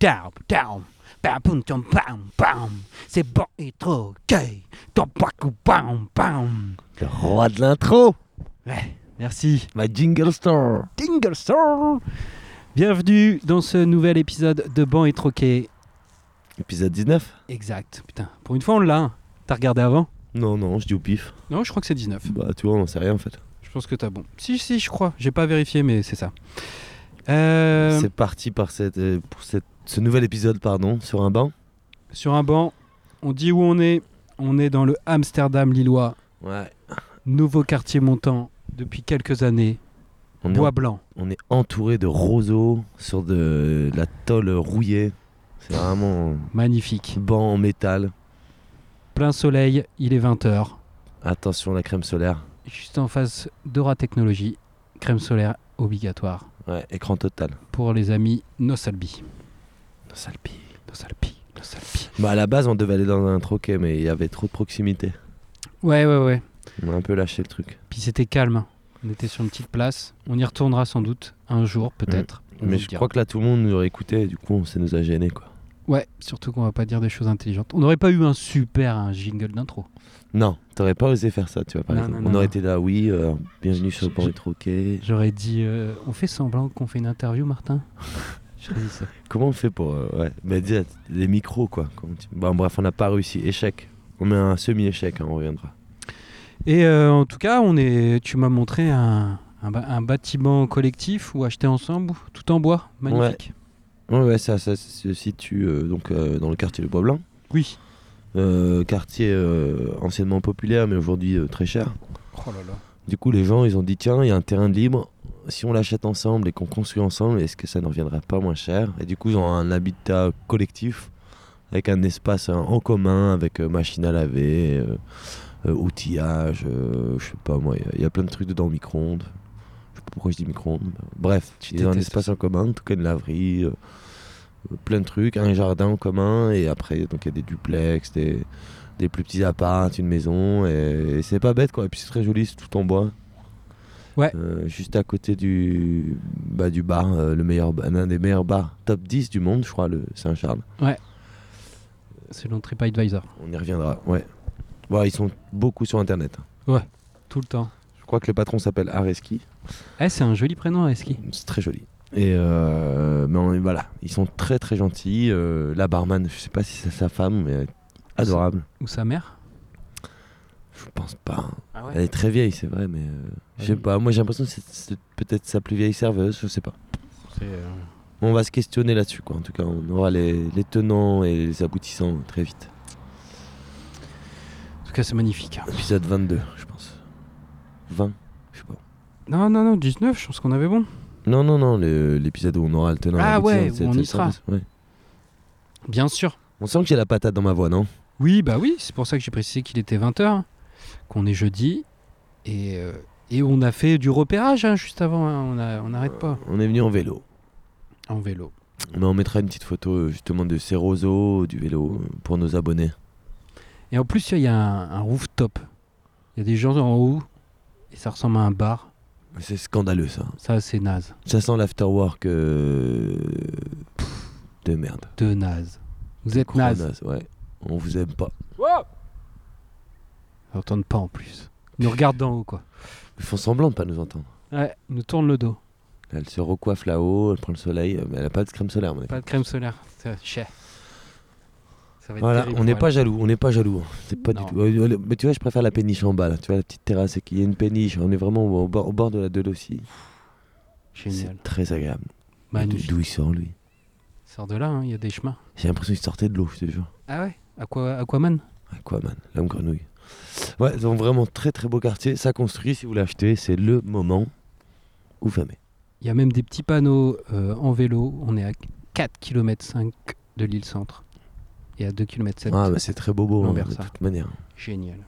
Down, down. C'est bon et trop gay. Le roi de l'intro, Ouais, merci. ma jingle store. Dingle Store. Bienvenue dans ce nouvel épisode de Ban et Troquet. Épisode 19 Exact. Putain, pour une fois on l'a. hein. T'as regardé avant? Non, non, je dis au pif. Non, je crois que c'est 19. Bah, tu vois, on sait rien en fait. Je pense que t'as bon. Si, si, je crois. J'ai pas vérifié, mais c'est ça. Euh, C'est parti par cette, euh, pour cette, ce nouvel épisode, pardon, sur un banc. sur un banc, on dit où on est. On est dans le Amsterdam lillois, Ouais. nouveau quartier montant depuis quelques années. On est, Bois blanc. on est entouré de roseaux sur de la tôle rouillée. C'est vraiment Magnifique. banc en métal. Plein soleil, il est 20h. Attention la crème solaire. Juste en face d'Aura Technologies, crème solaire obligatoire Ouais, écran total. pour les amis Nosalbi. Salpi. Nosalbi, Nosalbi. Bah, à la base, on devait aller dans un troquet, mais il y avait trop de proximité. Ouais, ouais, ouais. On a un peu lâché le truc. Puis c'était calme. On était sur une petite place. On y retournera sans doute un jour, peut-être. On mais je dira. crois que là, tout le monde nous aurait écouté, et du coup, ça nous a gênés, quoi. Ouais, surtout qu'on va pas dire des choses intelligentes. On n'aurait pas eu un super un jingle d'intro. Non, t'aurais pas osé faire ça, tu vois, par Non, exemple. non, on non, aurait été là, oui, euh, bienvenue sur le troquets. J'aurais dit, euh, on fait semblant qu'on fait une interview, Martin? J'aurais dit ça. Comment on fait pour. euh, ouais, mais dis, les micros, quoi. tu- Bon, bref, on n'a pas réussi. Échec. On met un semi-échec, hein, on reviendra. Et en tout cas, on est, tu m'as montré un, un, bâtiment collectif ou acheté ensemble, tout en bois, magnifique. Ouais, ouais, ça, ça se situe euh, donc, euh, dans le quartier de Bois-Blanc. Oui. Euh, quartier anciennement populaire, mais aujourd'hui très cher. Oh là là. Du coup, les gens, ils ont dit tiens, il y a un terrain de libre. Si on l'achète ensemble et qu'on construit ensemble, est-ce que ça ne reviendrait pas moins cher? Et du coup, ils ont un habitat collectif avec un espace hein, en commun, avec machine à laver, outillage, je sais pas moi, il y a- il y, a plein de trucs dedans, micro-ondes. Pourquoi je dis micro-ondes? mais Bref, Tu ils ont un espace en commun, en tout cas une laverie, euh, plein de trucs, un jardin en commun, et après, donc il y a des duplex, des, des plus petits apparts, une maison, et, et c'est pas bête quoi. Et puis c'est très joli, c'est tout en bois. Ouais. Euh, juste à côté du, bah, du bar, euh, le meilleur, l'un des meilleurs bars, top 10 du monde, je crois, le Saint-Charles. Selon TripAdvisor. On y reviendra, ouais. Bon, ils sont beaucoup sur internet. Tout le temps. Je crois que le patron s'appelle Areski. Eh, c'est un joli prénom, Eski. C'est très joli. Et euh, mais on- voilà, ils sont très très gentils. Euh, la barman, je sais pas si c'est sa femme, mais elle est adorable. Ou sa mère Je pense pas. Ah Elle est très vieille, c'est vrai, mais euh, je sais Oui. pas. Moi, j'ai l'impression que c'est- c'est peut-être sa plus vieille serveuse, je sais pas. euh, On va se questionner là-dessus, quoi. En tout cas, on aura les, les tenants et les aboutissants très vite. En tout cas, c'est magnifique. Épisode 22, je pense. 20, je sais pas. Non, non, non, 19, je pense qu'on avait bon. Non, non, non, l'épisode où on aura le tenant. Ah ouais, où on y sera. ouais. Bien sûr. On sent que j'ai la patate dans ma voix, non? Oui, bah oui, c'est pour ça que j'ai précisé qu'il était 20h, qu'on est jeudi. Et, euh, et on a fait du repérage hein, juste avant, hein, on n'arrête pas. On est venu en vélo. En vélo. Mais on mettra une petite photo euh, justement de ces roseaux, du vélo, euh, pour nos abonnés. Et en plus, il y a un, un rooftop. Il y a des gens en haut, et ça ressemble à un bar. C'est scandaleux ça. Ça, c'est naze. Ça sent l'afterwork euh, de merde. De naze. Vous êtes Gros naze. ouais. On vous aime pas. Ils n'entendent pas en plus. Ils nous regardent d'en haut, quoi. Ils font semblant de pas nous entendre. Ouais, ils nous tournent le dos. Elle se recoiffe là-haut, elle prend le soleil, mais elle a pas de crème solaire. mon. Pas de crème solaire. C'est cher. Ça va être Voilà, terrible on n'est pas jaloux, on n'est pas jaloux. C'est pas Non. du tout. euh, euh, Mais tu vois, je préfère la péniche en bas là. Tu vois la petite terrasse, il y a une péniche. On est vraiment au bord, au bord de la Deule aussi. C'est très agréable. D'où- il sort lui Sors de là, hein, il y a des chemins. J'ai l'impression qu'il sortait de l'eau, je te jure. Ah ouais? Aqua, Aquaman? Aquaman, l'homme grenouille. Ouais, donc vraiment très très beau quartier. Ça construit, si vous l'achetez, c'est le moment ou jamais. Il y a même des petits panneaux euh, en vélo. On est à 4 km 5 de l'île centre. Et à 2 km 7. Ah, bah c'est très beau, beau, hein, L'envers, de toute manière. Génial.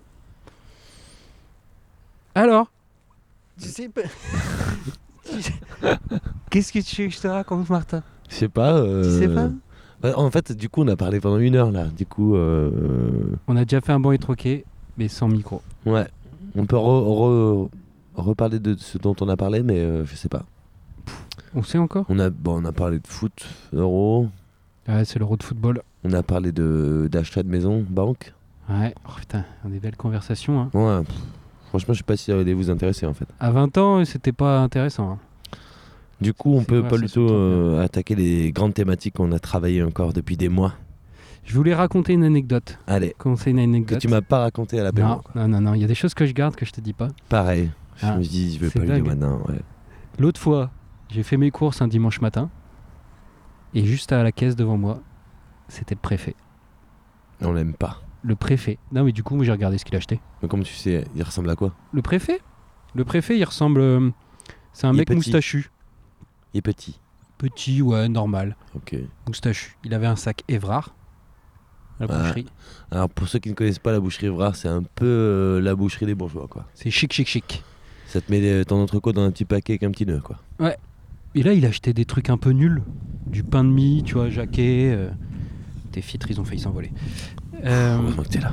Alors Tu sais pas... Qu'est-ce que tu veux que je te raconte, Martin? Je sais pas. euh, Tu sais pas? bah, en fait, du coup, on a parlé pendant une heure là. Du coup, euh, On a déjà fait un bon et troqué, mais sans micro. ouais. On peut re- re- reparler de ce dont on a parlé, mais euh, je sais pas. On sait encore? On a, bon, on a parlé de foot, euro. Ouais, c'est l'euro de football. On a parlé de d'achat de maison, banque. Ouais, oh, putain, on a des belles conversations. hein. Ouais. pff, franchement, je sais pas si ça allait vous intéresser en fait. À 20 ans, c'était pas intéressant. hein. Du coup, on peut pas se tente euh, attaquer les grandes thématiques qu'on a travaillé encore depuis des mois. Je voulais raconter une anecdote. Allez, Commencer une que anecdote. tu m'as pas raconté à l'apéro. non, non, non, non, il y a des choses que je garde que je te dis pas. Pareil. Je Ah, me dis, je vais pas le dire maintenant. Ouais. L'autre fois, j'ai fait mes courses un dimanche matin. Et juste à la caisse devant moi, c'était le préfet. On l'aime pas. Le préfet. Non, mais du coup, moi, j'ai regardé ce qu'il achetait. Mais comme tu sais, il ressemble à quoi? Le préfet? Le préfet, il ressemble. euh, C'est un Il est mec petit. moustachu. Il est petit. Petit, ouais, normal. Ok. Moustachu. Il avait un sac Évrard. La Ah. boucherie. Alors pour ceux qui ne connaissent pas la boucherie Evrard, c'est un peu euh, la boucherie des bourgeois quoi. C'est chic, chic, chic. Ça te met euh, ton entrecôte dans un petit paquet avec un petit nœud quoi. Et là, il achetait des trucs un peu nuls. Du pain de mie, tu vois, jaquet. euh, Tes filtres, ils ont failli s'envoler. Euh, que t'es là.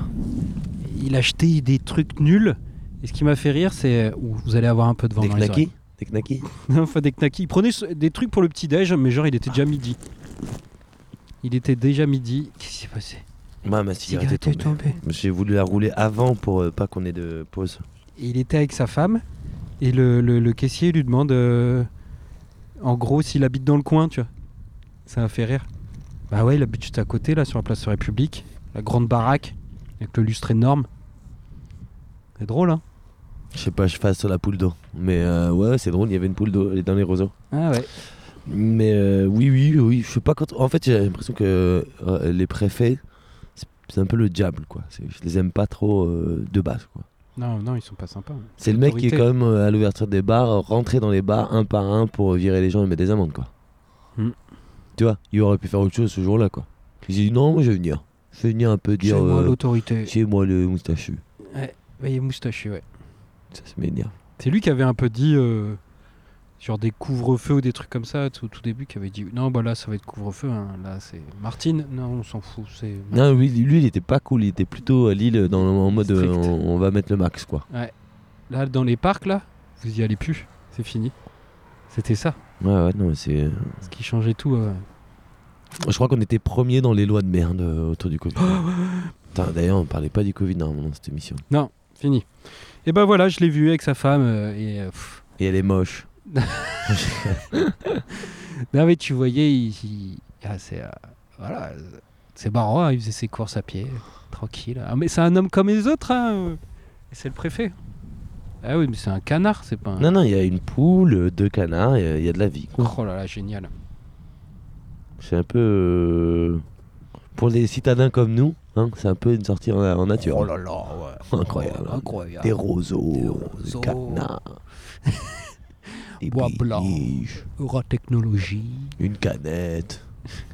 il achetait des trucs nuls. Et ce qui m'a fait rire, c'est. Ouh, Vous allez avoir un peu de vent Des dans les Des knackis enfin, des knackis. Il prenait des trucs pour le petit-déj, mais genre, il était déjà midi. Il était déjà midi. Qu'est-ce qui s'est passé? Moi ma cigarette Cigarette est tombée. tombée. J'ai voulu la rouler avant pour euh, pas qu'on ait de pause. Il était avec sa femme. Et le, le- le caissier lui demande. euh, en gros, s'il habite dans le coin, tu vois. Ça m'a fait rire. Bah ouais, habite juste à côté, là, sur la place de la République. La grande baraque. Avec le lustre énorme. C'est drôle, hein Je sais pas, je fasse sur la poule d'eau. Mais euh, ouais, c'est drôle, il y avait une poule d'eau elle est dans les roseaux. Ah ouais. Mais euh, oui, oui, oui, je sais pas quand. En fait, j'ai l'impression que euh, les préfets, c'est- un peu le diable quoi. Je les aime pas trop de base quoi. Non, non, ils sont pas sympas. C'est le mec qui est quand même euh, à l'ouverture des bars, rentrer dans les bars un par un pour virer les gens et mettre des amendes quoi. Hmm. Tu vois, il aurait pu faire autre chose ce jour-là quoi. Il s'est dit non, moi je vais venir. Je vais venir un peu C'est dire. moi euh, l'autorité. c'est moi le moustachu. Ouais, il est moustachu, ouais. Ça, ça m'énerve. C'est lui qui avait un peu dit. euh, sur des couvre-feux ou des trucs comme ça, tout- au tout début, qui avait dit Non, bah là, ça va être couvre-feu. hein. Là, c'est. Martine Non, on s'en fout. C'est. Non, lui, lui, il était pas cool. Il était plutôt à Lille dans, en mode euh, on, on va mettre le max quoi. Là, dans les parcs, là, vous y allez plus. C'est fini. C'était ça. Ouais, ouais, non, mais c'est. Ce qui changeait tout. euh. Je crois qu'on était premier dans les lois de merde euh, autour du Covid. Putain, D'ailleurs, on parlait pas du Covid normalement dans cette émission. Fini. Et ben voilà, je l'ai vu avec sa femme. euh, et. euh, pff. Et elle est moche. Non, mais tu voyais, il. il- ah, c'est. euh, voilà. euh, C'est marrant, hein, il faisait ses courses à pied. Tranquille. Ah, mais c'est un homme comme les autres, hein. euh, Et c'est le préfet. Ah oui, mais c'est un canard, c'est pas un. Non, non, il y a une poule, deux canards, il y a- il y, a de la vie. quoi. Oh là là, génial. C'est un peu. euh, Pour les citadins comme nous, hein, c'est un peu une sortie en, en nature. Oh là là, ouais. Incroyable. Oh, incroyable. Des roseaux, Des canards. des Bois blanc. biches, Eurotechnologie. Une canette.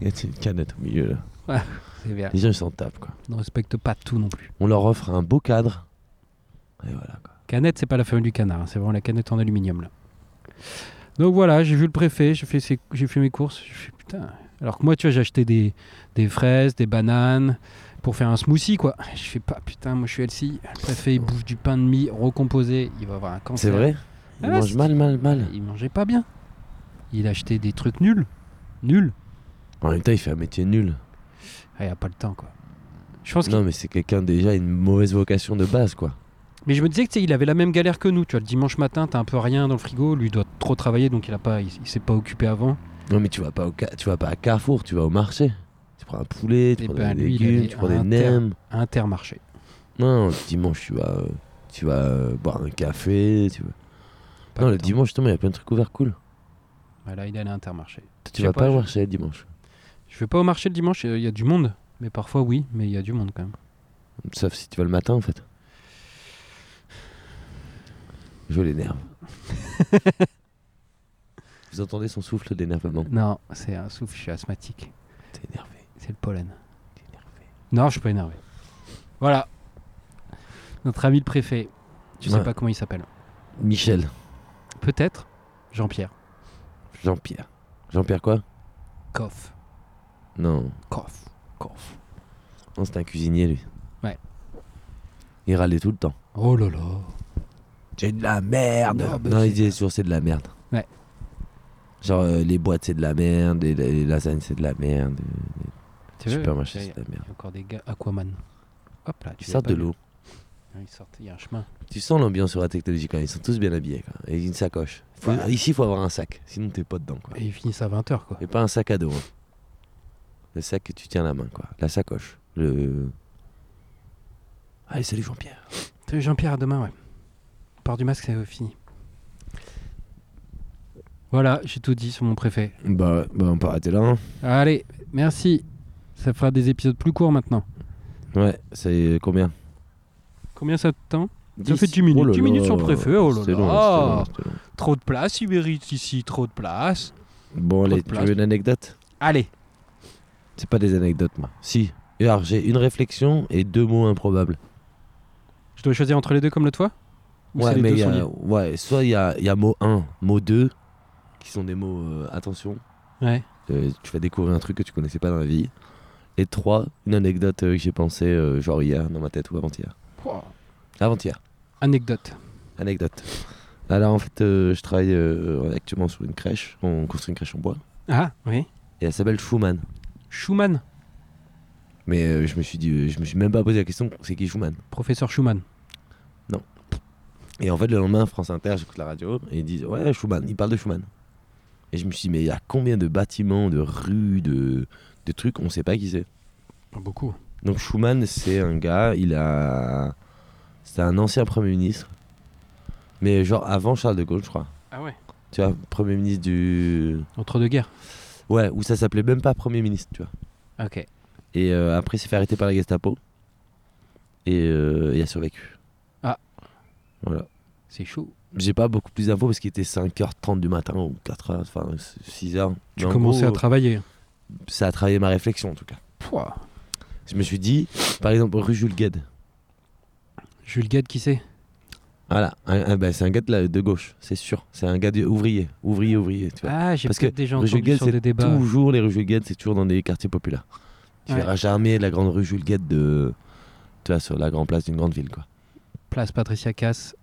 Il y a une canette au milieu là. C'est bien. Les gens ils s'en tapent quoi. On ne respecte pas tout non plus. On leur offre un beau cadre. Et voilà quoi. Canette, c'est pas la famille du canard, hein, c'est vraiment la canette en aluminium là. Donc voilà, j'ai vu le préfet, j'ai fait, ses- j'ai fait mes courses. J'ai fait putain. Alors que moi, tu vois, j'ai acheté des, des fraises, des bananes pour faire un smoothie quoi. Je fais pas putain, moi je suis Elsie. Le préfet il bouffe du pain de mie recomposé, il va avoir un cancer. C'est vrai? Ils Ah, c'est- mal, mal, mal. Il mangeait pas bien. Il achetait des trucs nuls. Nuls. En même temps, il fait un métier nul. Ah, il a pas le temps quoi. Je pense qu'il- Non, mais c'est quelqu'un déjà une mauvaise vocation de base quoi. Mais je me disais que il avait la même galère que nous. Tu vois, le dimanche matin, t'as un peu rien dans le frigo. Lui doit trop travailler, donc il a pas, il, il s'est pas occupé avant. Non, mais tu vas pas au, tu vas pas à Carrefour, tu vas au marché. Tu prends un poulet, tu Eh prends ben, des lui, légumes, tu prends des nems. Intermarché. Non, le dimanche, tu vas, tu vas euh, boire un café. Tu vas... Pas non, le temps. dimanche, justement, il y a plein de trucs ouverts cool. Ouais, là, il allait à Intermarché. Tu vas pas, pas au marché le dimanche? Je vais pas au marché le dimanche. Il y a du monde. Mais parfois, oui. Mais il y a du monde quand même. Sauf si tu vas le matin, en fait. Je l'énerve. Vous entendez son souffle d'énervement Non, c'est un souffle. Je suis asthmatique. T'es énervé. C'est le pollen. T'es énervé. Non, je suis pas énervé. Voilà. Notre ami le préfet. Tu sais pas comment il s'appelle. Michel. Peut-être Jean-Pierre. Jean-Pierre. Jean-Pierre quoi? Coff. Non. Coff. Coff. Non, c'est un cuisinier, lui. Ouais. Il râlait tout le temps. Oh là là. C'est de la merde. Non, bah, non, il disait toujours c'est de la merde. Genre, euh, les boîtes, c'est de la merde, et les lasagnes, c'est de la merde. Tu Supermarché, il y c'est de la il y merde. a encore des gars Aquaman. Hop là, Ils tu sortent de l'eau. Ah, Ils sortent, il y a un chemin. Tu sens l'ambiance sur la technologie quand même. Ils sont tous bien habillés. Quoi. Et une sacoche. Faut- Ouais. Ici, il faut avoir un sac. Sinon, t'es pas dedans. Quoi. Et ils finissent à 20h quoi. Et pas un sac à dos. hein. Le sac que tu tiens à la main. quoi. La sacoche. Le. Allez, salut Jean-Pierre. Salut Jean-Pierre, à demain, ouais. Port du masque, c'est fini. Voilà, j'ai tout dit sur mon préfet. Bah, bah on peut arrêter là. hein. Allez, merci. Ça fera des épisodes plus courts maintenant. Ouais, c'est combien? Combien ça te tend? Ça 10. fait 10 minutes. Oh là 10 minutes sur le préfet, oh là là. long, c'était long, c'était long. Trop de place, il mérite ici, trop de place. Bon, Trop allez, tu place. veux une anecdote? Allez, C'est pas des anecdotes, moi. Si. Alors, j'ai une réflexion et deux mots improbables. je dois choisir entre les deux comme le toi? Ou Ouais, mais y a, ouais, soit il y a, y a mot 1, mot 2, qui sont des mots euh, attention. Ouais. Euh, tu vas découvrir un truc que tu connaissais pas dans la vie. Et 3, une anecdote euh, que j'ai pensé genre hier dans ma tête ou avant-hier. Pouah. Avant-hier. Anecdote. Anecdote. Alors en fait, je travaille actuellement sur une crèche. On construit une crèche en bois. Ah, oui. Et elle s'appelle Schumann. Schumann? Mais je me suis dit, je me suis même pas posé la question, c'est qui Schumann? Professeur Schumann. Et en fait, le lendemain, France Inter, j'écoute la radio et ils disent Ouais, Schumann, ils parlent de Schumann. Et je me suis dit Mais il y a combien de bâtiments, de rues, de, de trucs, on sait pas qui c'est. Pas beaucoup. Donc Schumann, c'est un gars, il a. C'est un ancien Premier ministre. Mais genre avant Charles de Gaulle, je crois. Ah ouais Tu vois, Premier ministre du. Entre deux guerres. Ouais, où ça s'appelait même pas Premier ministre, tu vois. Ok. Et euh, après, il s'est fait arrêter par la Gestapo. Et euh, il a survécu. Voilà. C'est chaud. J'ai pas beaucoup plus d'infos parce qu'il était 5h30 du matin ou 4h, enfin 6h. Tu en commençais gros, à travailler. Ça a travaillé ma réflexion en tout cas. Pouah. Je me suis dit, par exemple, rue Jules Gued. Jules Gued, qui c'est? Voilà, ben, c'est un gars de, la- de gauche, c'est sûr. C'est un gars de, ouvrier, ouvrier, ouvrier. Tu vois. Ah, j'ai Parce que peut-être déjà entendu sur c'est des débats. toujours les rues Jules Gued, c'est toujours dans des quartiers populaires. Tu Ouais. verras jamais la grande rue Jules Gued de, tu vois, sur la grande place d'une grande ville, quoi. Place Patricia Cass.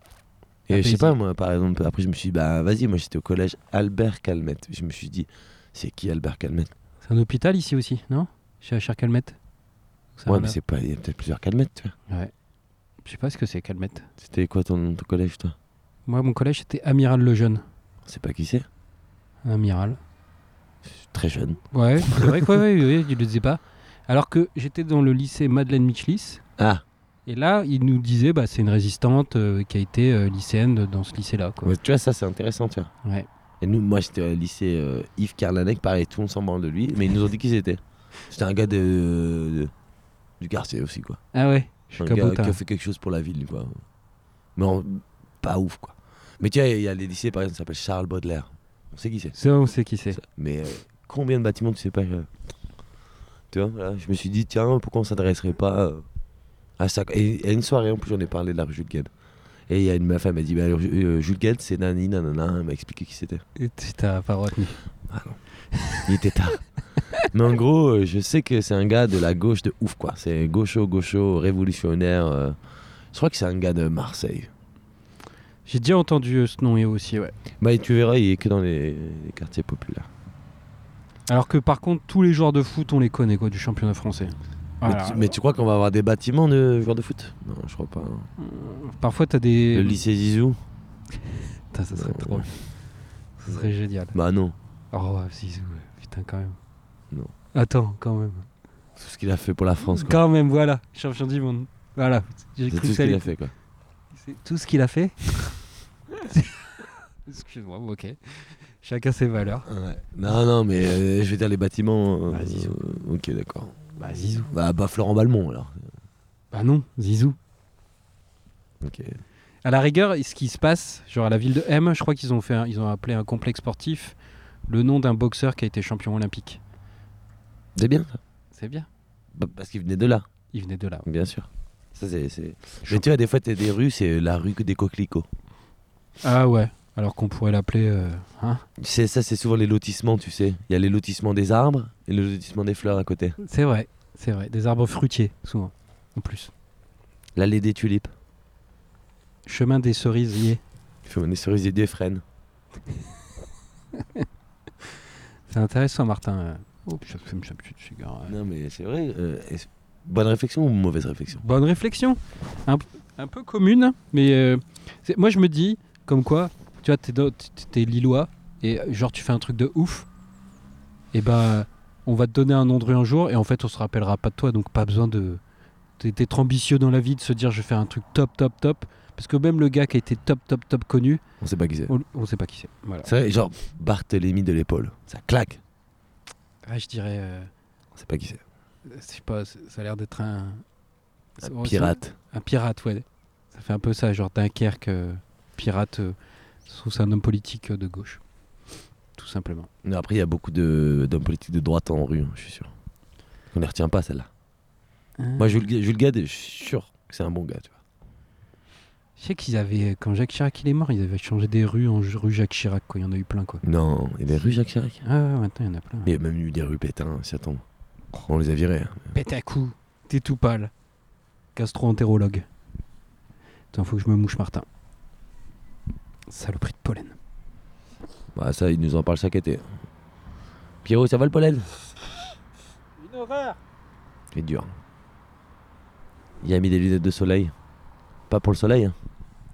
Et je sais pas, moi, par exemple, après, je me suis dit, bah, vas-y, moi, j'étais au collège Albert Calmette. Je me suis dit, c'est qui Albert Calmette? C'est un hôpital ici aussi, non? Chez Achard Calmette? Ça Ouais, mais c'est pas, il y a peut-être plusieurs Calmettes, tu vois. Ouais. Je sais pas ce que c'est Calmette. C'était quoi ton, ton collège, toi? Moi, mon collège, c'était Amiral Lejeune. C'est pas qui c'est? Amiral. Très jeune. Ouais, c'est vrai que ouais, ouais, ouais, je le disais pas. Alors que j'étais dans le lycée Madeleine Michlis. Ah, Et là, il nous disait, bah, c'est une résistante euh, qui a été euh, lycéenne dans ce lycée-là. Quoi. ouais, tu vois, ça, c'est intéressant, tu vois. Ouais. Et nous, moi, j'étais au lycée euh, Yves Carlanec, pareil, tout le monde s'en branle de lui, mais ils nous ont dit qui c'était. C'était un gars de, de- du quartier aussi, quoi. Ah ouais, je suis Un gars qui a fait quelque chose pour la ville, quoi. Mais en- pas ouf, quoi. Mais tu vois, il y a les lycées, par exemple, qui s'appellent Charles Baudelaire. On sait qui c'est. Ça, on sait qui c'est. Mais combien de bâtiments tu sais pas Tu vois, voilà, je me suis dit, tiens, pourquoi on s'adresserait pas à ça Et à une soirée, en plus, j'en ai parlé de la rue Jules Gued. Et il y a une meuf, elle m'a dit, bah, alors, euh, Jules Gued, c'est nani, nanana, elle m'a expliqué qui c'était. Et t'as pas retenu. Ah non. Il était tard. Mais en gros, euh, je sais que c'est un gars de la gauche de ouf, quoi. C'est gaucho, gaucho, révolutionnaire. euh. Je crois que c'est un gars de Marseille. J'ai déjà entendu euh, ce nom et aussi, ouais. Bah, tu verras, il est que dans les, les quartiers populaires. Alors que par contre, tous les joueurs de foot, on les connaît, quoi, du championnat français. Mais, tu, mais tu crois qu'on va avoir des bâtiments de joueurs de foot? Non, je crois pas. hein. Parfois, t'as des. Le lycée Zizou? Putain, ça serait Non. trop. Ça serait génial. Bah non. Oh, Zizou, putain, quand même. Non. Attends, quand même. Tout ce qu'il a fait pour la France, quoi. Quand même, voilà. Champion du monde. Voilà. J'ai cru tout ce qu'il a fait, quoi. C'est tout ce qu'il a fait Excuse-moi, ok. Chacun ses valeurs. Ouais. Non, non, mais euh, je vais dire les bâtiments. euh, euh, ok, d'accord. Bah, Zizou. Bah, bah, Florent Balmont, alors. Bah non, Zizou. Ok. À la rigueur, ce qui se passe, genre à la ville de M, je crois qu'ils ont, fait un- ils ont appelé un complexe sportif le nom d'un boxeur qui a été champion olympique. C'est bien, ça. C'est bien. Bah, parce qu'il venait de là, Il venait de là. bien sûr. Ça, c'est. c'est- Mais tu vois, des fois, t'as des rues, c'est la rue que des coquelicots. Ah ouais. Alors qu'on pourrait l'appeler. euh, hein? C'est ça, c'est souvent les lotissements, tu sais. Il y a les lotissements des arbres et le lotissement des fleurs à côté. c'est vrai, c'est vrai. Des arbres fruitiers, souvent. En plus. L'allée des tulipes. Chemin des cerisiers. Faut des cerisiers des frênes. C'est intéressant, Martin. Oh, ça fume sa petite cigare. Non, mais c'est vrai. euh, bonne réflexion ou mauvaise réflexion? Bonne réflexion. Un, un peu commune, mais euh, moi je me dis, comme quoi, tu vois, t'es, t'es- t'es lillois, et genre tu fais un truc de ouf, et ben on va te donner un nom de rue un jour, et en fait on se rappellera pas de toi, donc pas besoin de d'être ambitieux dans la vie, de se dire je vais faire un truc top, top, top, parce que même le gars qui a été top, top, top connu, On sait pas qui c'est. on, on sait pas qui c'est. Voilà. C'est vrai, genre Barthélemy de l'épaule. Ça claque. Ah, je dirais, euh, On sait pas qui c'est. je sais pas, ça a l'air d'être un, Un pirate. Un pirate, ouais. Ça fait un peu ça, genre Dunkerque, euh, pirate. euh, c'est un homme politique euh, de gauche. Tout simplement. Mais après, il y a beaucoup de- d'hommes politiques de droite en rue, hein, je suis sûr. On les retient pas, celle-là. Moi, Jules, Gade, je suis sûr que c'est un bon gars, tu vois. Je sais qu'ils avaient, quand Jacques Chirac il est mort, ils avaient changé des rues en rue Jacques Chirac, quoi. Il y en a eu plein, quoi. Non, il y a des rues Jacques Chirac? Ah, ouais, maintenant il y en a plein. Il y a même eu des rues Pétain, si attends. On les a virés. hein. À coup, t'es tout pâle. Gastro-entérologue. Attends, faut que je me mouche, Martin. Saloperie de pollen. Bah, ça, il nous en parle chaque été. Pierrot, ça va le pollen? Une horreur C'est dur. Il a mis des lunettes de soleil. Pas pour le soleil, hein.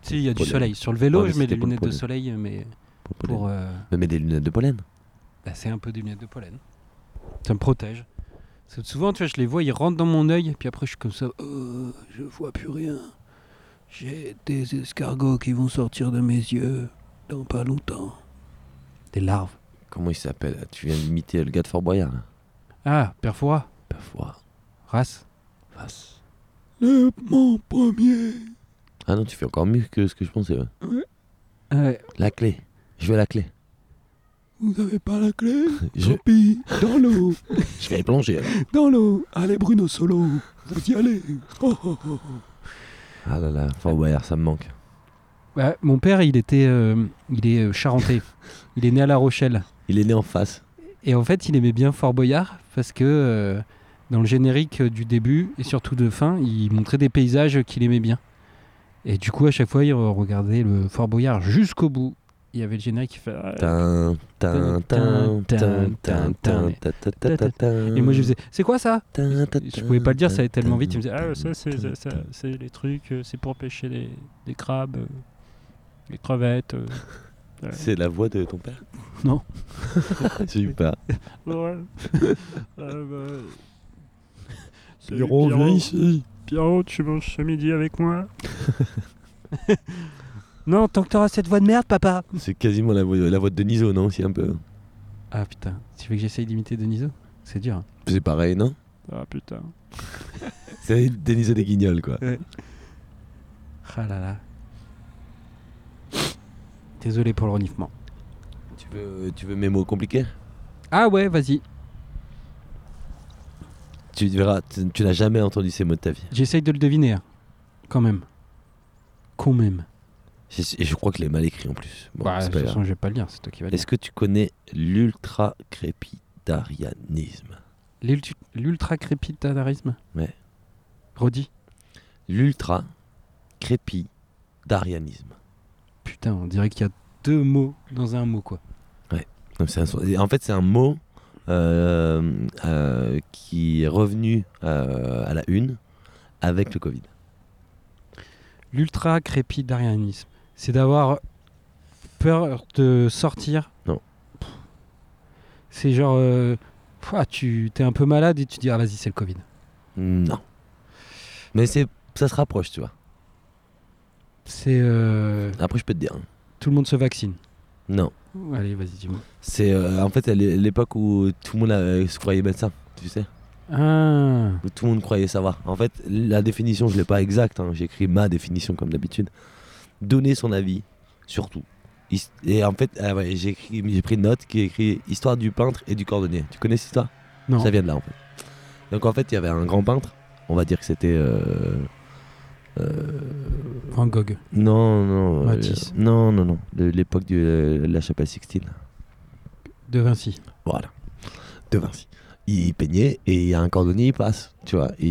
Si, il y a du soleil. Sur le vélo, Ouais, je mets des lunettes de soleil, mais Pour pour. euh, Mais mets des lunettes de pollen. Bah, c'est un peu des lunettes de pollen. Ça me protège. Parce que souvent, tu vois, je les vois, ils rentrent dans mon œil, puis après, je suis comme ça. Euh, je vois plus rien. J'ai des escargots qui vont sortir de mes yeux dans pas longtemps. Des larves. Comment il s'appelle? Tu viens d'imiter le gars de Fort Boyard, là. Ah, Perfora. Parfois. Race. Face. Le, mon premier. Ah non, tu fais encore mieux que ce que je pensais. ouais. Ouais. La clé. Je veux la clé. Vous avez pas la clé? Je, Pis, dans l'eau, je vais plonger. dans l'eau. Allez, Bruno Solo, vous y allez. Oh, oh, oh. Ah là là, Fort Boyard, ça me manque. Mon père, il était, euh, il est euh, charentais. il est né à La Rochelle. Il est né en face. Et en fait, il aimait bien Fort Boyard parce que euh, dans le générique euh, du début et surtout de fin, il montrait des paysages qu'il aimait bien. Et du coup, à chaque fois, il regardait le Fort Boyard jusqu'au bout. Il y avait le générique qui fait. ah. Et moi, je faisais C'est quoi ça Je pouvais pas le dire, ça allait tellement vite. Il me disait Ah, ça, c'est les trucs, euh, c'est pour pêcher les crabes, euh, les crevettes. euh. Ouais. C'est la voix de ton père Non. Ouais. Euh, bah, salut, Pierrot, viens ici. Pierrot, tu manges ce midi avec moi Non, tant que t'auras cette voix de merde, papa C'est quasiment la voix, la voix de Deniso, non Aussi un peu. Ah putain, tu veux que j'essaye d'imiter Deniso? C'est dur. hein. C'est pareil, non? Ah putain. C'est Deniso des Guignols, quoi. Ah là là. Désolé pour le reniflement. Tu veux, tu veux mes mots compliqués? Ah ouais, vas-y. Tu verras, tu, tu n'as jamais entendu ces mots de ta vie. J'essaye de le deviner. hein. Quand même. Quand même. Et je crois que l'ai mal écrit en plus. Bon, bah, de toute façon, je vais pas le lire, c'est toi qui vas le Est-ce que tu connais l'ultra-crépidarianisme L'ultra-crépidarianisme Ouais. Redis. L'ultra-crépidarianisme. Putain, on dirait qu'il y a deux mots dans un mot, quoi. Un- et en fait, c'est un mot euh, euh, qui est revenu euh, à la une avec le Covid. L'ultra-crépidarianisme. C'est d'avoir peur de sortir? Non. C'est genre. pff, tu t'es un peu malade et tu dis Ah, vas-y, c'est le Covid. Non. Mais c'est, ça se rapproche, tu vois. C'est. euh, Après, je peux te dire. tout le monde se vaccine. Non. Allez, vas-y, dis-moi. C'est euh, en fait l'époque où tout le monde euh, se croyait médecin, tu sais. Ah, Où tout le monde croyait savoir. En fait, la définition, je l'ai pas exacte. hein. J'ai écrit ma définition comme d'habitude. Donner son avis sur tout. His- Et en fait, ah ouais, j'ai pris une note qui est écrit Histoire du peintre et du cordonnier. Tu connais cette histoire? Non. Ça vient de là en fait. Donc en fait, il y avait un grand peintre. On va dire que c'était. Euh, Van Gogh. non, non. euh, Matisse. non, non, non. De l'époque de euh, la chapelle Sixtine. De Vinci. Voilà. De Vinci. Il peignait et il y a un cordonnier, il passe. Tu vois. Et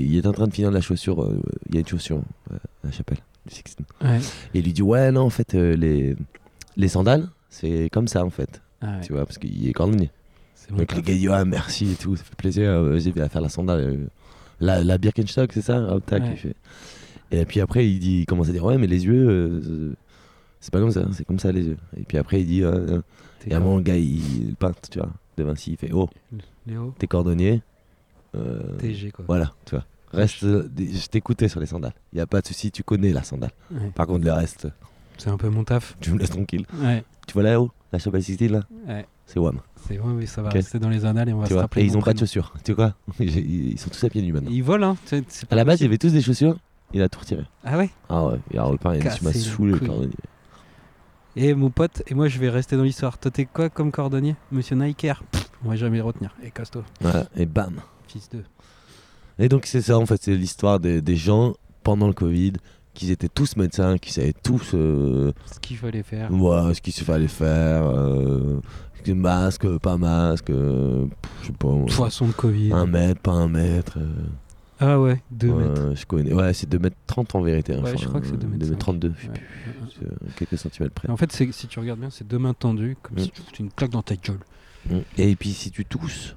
il est en train de finir la chaussure. euh, Il y a une chaussure euh, à la chapelle du Sixtine. Ouais. Et il lui dit Ouais, non, en fait, euh, les, les sandales, c'est comme ça en fait. Ah ouais. Tu vois, parce qu'il est cordonnier. C'est mon Donc les taf. gars disent ah merci et tout, ça fait plaisir, vas-y viens faire la sandale. La, la Birkenstock, c'est ça Hop, tac, Ouais. il fait. Et puis après il, dit, il commence à dire ouais mais les yeux, euh, c'est pas comme ça, c'est comme ça les yeux. Et puis après il dit, euh, euh, et moment le gars il, il peint, tu vois, de Vinci, il fait oh, t'es cordonnier. euh, TG quoi. voilà, tu vois. Reste, je t'écoutais sur les sandales. Il y a pas de souci, tu connais la sandale. Ouais. Par contre le reste, C'est un peu mon taf. tu me laisses tranquille. Ouais, Tu vois là-haut, la Chapelle Sixtine là? Ouais. C'est WAM. C'est ouais, oui, ça va rester dans les annales et on va Tu se vois. rappeler. Et ils mon ont pas de chaussures. Tu vois Ils sont tous à pieds nus maintenant. Ils volent, hein. pas À la base, il y possible. avait tous des chaussures. Il a tout retiré. Ah ouais? Ah ouais, et Harold Pain, il m'a saoulé le cordonnier. Et mon pote, et moi je vais rester dans l'histoire. Toi t'es quoi comme cordonnier? Monsieur Niker On va jamais le retenir. Et Voilà, et bam. fils de. Et donc, c'est ça, en fait, c'est l'histoire des, des gens pendant le Covid, qu'ils étaient tous médecins, qui savaient tous euh, Ce qu'il fallait faire. voilà, ce qu'il fallait faire. Euh, masque, pas masque, euh, je sais pas. moi, Poisson de Covid. Un mètre, pas un mètre. euh, Ah ouais, 2 ouais, mètres. Je connais. Ouais, c'est 2 mètres 30 en vérité. hein, Ouais, je crois que c'est 2 mètres 2 mètres 32. Ouais. c'est, euh, quelques centimètres près. En fait, si tu regardes bien, c'est deux mains tendues, comme Mm. si tu foutais une claque dans ta gueule. Mm. Et puis, si tu tousses,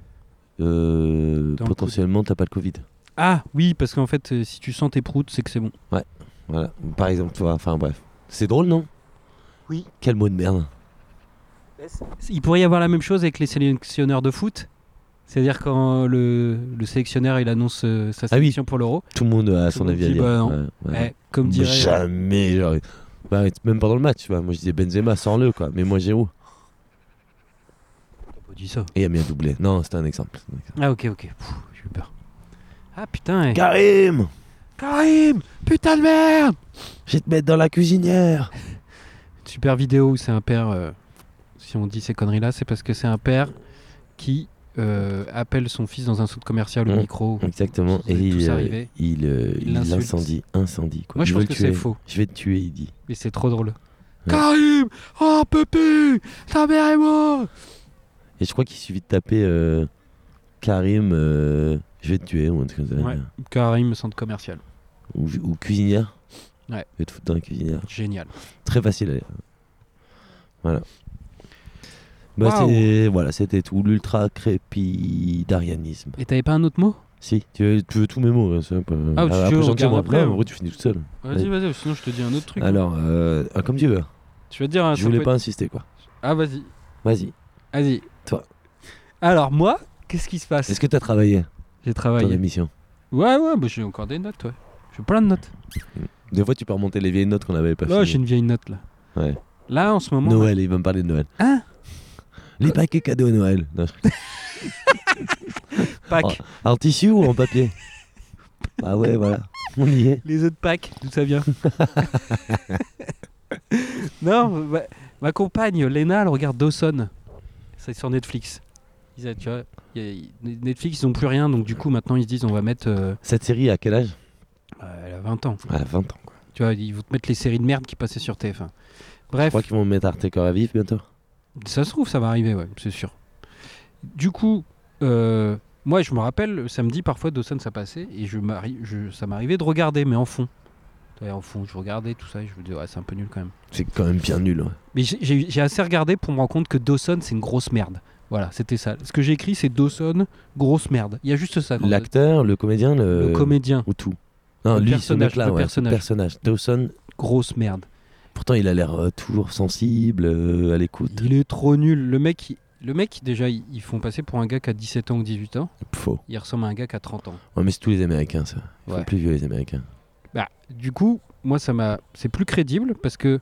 euh, potentiellement, t'as pas le Covid. Ah oui, parce qu'en fait, euh, si tu sens tes proutes, c'est que c'est bon. Voilà, par exemple, tu vois, enfin bref. C'est drôle, non? Oui. Quel mot de merde. Il pourrait y avoir la même chose avec les sélectionneurs de foot. C'est-à-dire quand le, le sélectionneur il annonce euh, sa Ah oui. sélection pour l'euro, Tout le monde a son avis à dire. bah non. Ouais, ouais. eh, comme dirait. Jamais, genre. bah, même pendant le match. Moi, je disais Benzema, sors-le, quoi. Mais moi, j'ai où T'as pas dit ça. Et il a mis un doublé. Non, c'était un exemple. Ah ok, ok. J'ai eu peur. Ah putain. eh. Karim Karim Putain de merde Je vais te mettre dans la cuisinière Super vidéo où c'est un père. euh, si on dit ces conneries-là, c'est parce que c'est un père qui euh, appelle son fils dans un centre commercial au Mm. micro. Exactement. Et il, euh, il, euh, Il il l'insulte. incendie. Quoi. Moi je Il pense que c'est faux. Je vais te tuer, il dit. Mais c'est trop drôle. Ouais. Karim Oh Pépé Ta mère et moi Et je crois qu'il suffit de taper Karim, je vais te tuer, ou un truc comme ça. Ouais. Karim, centre commercial. Ou, ou cuisinière. Ouais. Je vais te foutre dans la cuisinière. Génial. Très facile à lire. Voilà. Bah, c'est- voilà, c'était tout. L'ultra crépidarianisme. Et t'avais pas un autre mot? Si, tu veux, tu veux tous mes mots. hein, c'est un peu- Ah, tu après, veux, après, Non, hein. en vrai, tu finis tout seul. Vas-y, Ouais. vas-y, sinon je te dis un autre truc. Alors, euh, comme tu veux. Tu veux dire un Je voulais pas être- insister, quoi. Ah, vas-y. Vas-y. Vas-y. Toi. Alors, moi, qu'est-ce qui se passe? Est-ce que tu as travaillé? J'ai ton travaillé. émission Ouais, ouais, bah, j'ai encore des notes, ouais. J'ai plein de notes. Des fois, tu peux remonter les vieilles notes qu'on avait pas Là, j'ai finies. une vieille note, là. Ouais. Là, en ce moment. Noël, il va me parler de Noël. Hein? Les paquets cadeaux Noël. Non, je- Pâques. En tissu ou en papier Ah ouais, voilà. On y est. Les œufs de Pâques, d'où ça vient Non, ma, ma compagne, Léna, elle regarde Dawson. C'est sur Netflix. Ils, a- tu vois, y a- y- Netflix, ils n'ont plus rien, donc du coup, maintenant, ils se disent on va mettre. euh, Cette série, à quel âge euh, elle a 20 ans. À 20 ans. Quoi. Tu vois, ils vont te mettre les séries de merde qui passaient sur TF1. Je Bref, crois qu'ils vont mettre Arte Corps à vif bientôt. Ça se trouve, ça va arriver, ouais, c'est sûr. Du coup, euh, moi, je me rappelle, le samedi, parfois, Dawson, ça passait, et je m'arri- je, ça m'arrivait de regarder, mais en fond. En fond, je regardais tout ça, et je me disais, ouais, c'est un peu nul quand même. C'est quand même bien nul. ouais. Mais j'ai- assez regardé pour me rendre compte que Dawson, c'est une grosse merde. Voilà, c'était ça. Ce que j'ai écrit, c'est Dawson, grosse merde. Il y a juste ça. L'acteur, le comédien, le... le comédien, Ou tout Non, Le lui, ce personnage, mec-là, ouais, personnage. personnage. Dawson, grosse merde. Pourtant, il a l'air euh, toujours sensible, euh, à l'écoute. Il est trop nul. Le mec, il- le mec déjà, ils ils font passer pour un gars qui a 17 ans ou 18 ans. Faux. Il ressemble à un gars qui a 30 ans. Ouais, mais c'est tous les Américains, ça. Ils Ouais. plus vieux, les Américains. Bah, du coup, moi, ça m'a. C'est plus crédible parce que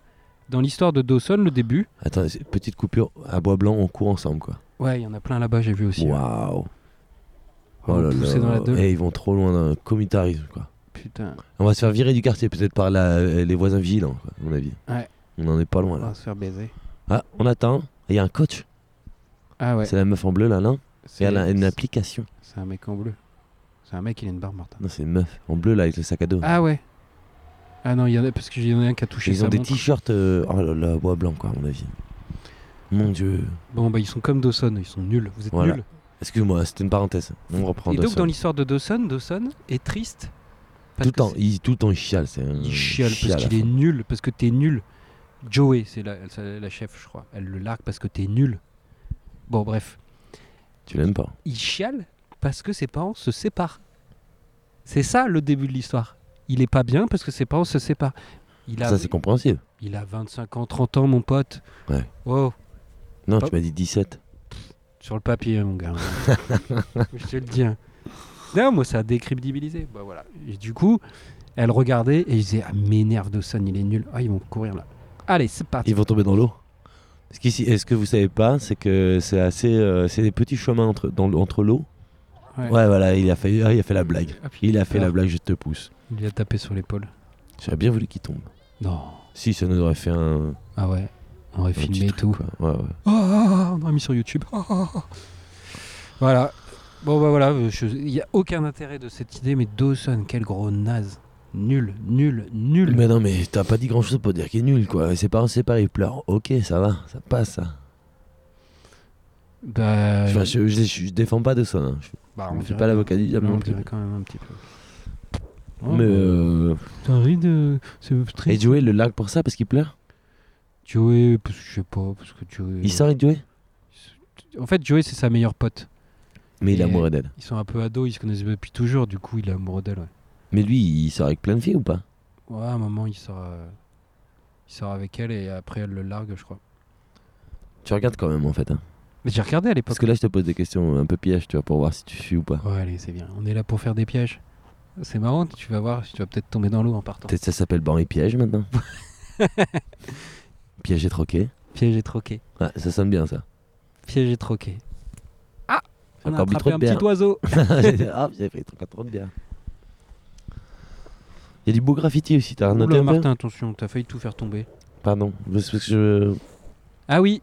dans l'histoire de Dawson, le début. Attends, c'est- petite coupure. À bois blanc, on court ensemble, quoi. Ouais, il y en a plein là-bas, j'ai vu aussi. ouais. Waouh. On Oh dans la deux. Et ils vont trop loin dans le communautarisme, quoi. Putain, On va se faire virer du quartier, peut-être par la- les voisins vigilants, quoi, à mon avis. Ouais. On en est pas loin, on là. va se faire baiser. Ah, on attend. Il y a un coach. Ah ouais. C'est la meuf en bleu, là, non? Et C'est elle a une application. c'est un mec en bleu. C'est un mec, il a une barbe, Martin. Non, c'est une meuf en bleu, là, avec le sac à dos. Ah ouais. Ah non, il y en a parce qu'il y en a un qui a touché Ils sa ont des montre. t-shirts. euh, Oh là là, bois blanc, quoi, à mon avis. Mon dieu. Bon, bah ils sont comme Dawson, ils sont nuls. Vous êtes Voilà. nuls. Excuse-moi, c'était une parenthèse. On reprend Et donc Dawson. dans l'histoire de Dawson, Dawson est triste. Tout le temps, il, tout le temps, il chiale. c'est un il chiale parce qu'il est nul, parce que t'es nul. Joey, c'est la, la chef, je crois. Elle le largue parce que t'es nul. Bon, bref. Tu l'aimes pas il chiale parce que ses parents se séparent. C'est ça le début de l'histoire. Il est pas bien parce que ses parents se séparent. Il a, Ça, c'est compréhensible. il a 25 ans, 30 ans, mon pote. Ouais. Oh, Non, Pas- tu m'as dit 17. sur le papier, mon gars. Je te le dis. hein. Non, moi, ça a décrédibilisé. Bah voilà. Et du coup, elle regardait et il disait Ah, m'énerve de son, il est nul. Ah, ils vont courir là. Allez, c'est parti. Ils vont tomber dans l'eau. Ce et ce que vous savez pas, c'est que c'est assez, euh, c'est des petits chemins entre, dans, entre l'eau. Ouais. Ouais. voilà, il a fait, ah, il a fait la blague. Ah, Il a fait la blague, je te pousse. Il lui a tapé sur l'épaule. J'aurais bien voulu qu'il tombe. Non. Si, ça nous aurait fait un, Ah ouais. On aurait un filmé et tout. Ouais, ouais. Oh, oh, oh, on aurait mis sur YouTube. Voilà. Bon, bah voilà. euh, Il n'y a aucun intérêt de cette idée, mais Dawson, quel gros naze. Nul, nul, nul. Mais non, mais t'as pas dit grand chose pour dire qu'il est nul, quoi. Ses parents se séparent, il pleure. Ok, ça va, ça passe, ça. Bah, Enfin, je, je, je défends pas ça. hein. Je, bah, on fais dirait pas l'avocat du diable on non plus. quand même un petit peu. Oh, Mais bah, euh... T'as ri de. Et. Joey le largue pour ça parce qu'il pleure? Joey, parce que je sais pas, parce que Joey. Il sort avec Joey? En fait, Joey, c'est sa meilleure pote. Mais il est amoureux d'elle. Ils sont un peu ados, ils se connaissent depuis toujours, du coup, il est amoureux d'elle, ouais. Mais lui, il sort avec plein de filles ou pas? Ouais, à un moment, il sort, euh, il sort avec elle et après, elle le largue, je crois. Tu regardes quand même en fait. hein. Mais j'ai regardé à l'époque. Parce que là, je te pose des questions un peu pièges, tu vois, pour voir si tu suis ou pas. Ouais, allez, c'est bien. On est là pour faire des pièges. C'est marrant, tu vas voir, tu vas peut-être tomber dans l'eau en partant. Peut-être ça s'appelle et piège maintenant. piège et troqué. Piège et troqué. Ouais, ça sonne bien ça. Piège et troqué. Ah On encore trop un bière. petit oiseau. ah, pris encore trop de bière. Il y a du beau graffiti aussi, t'as noté un Martin, attention, t'as failli tout faire tomber. Pardon, parce que je... Ah oui,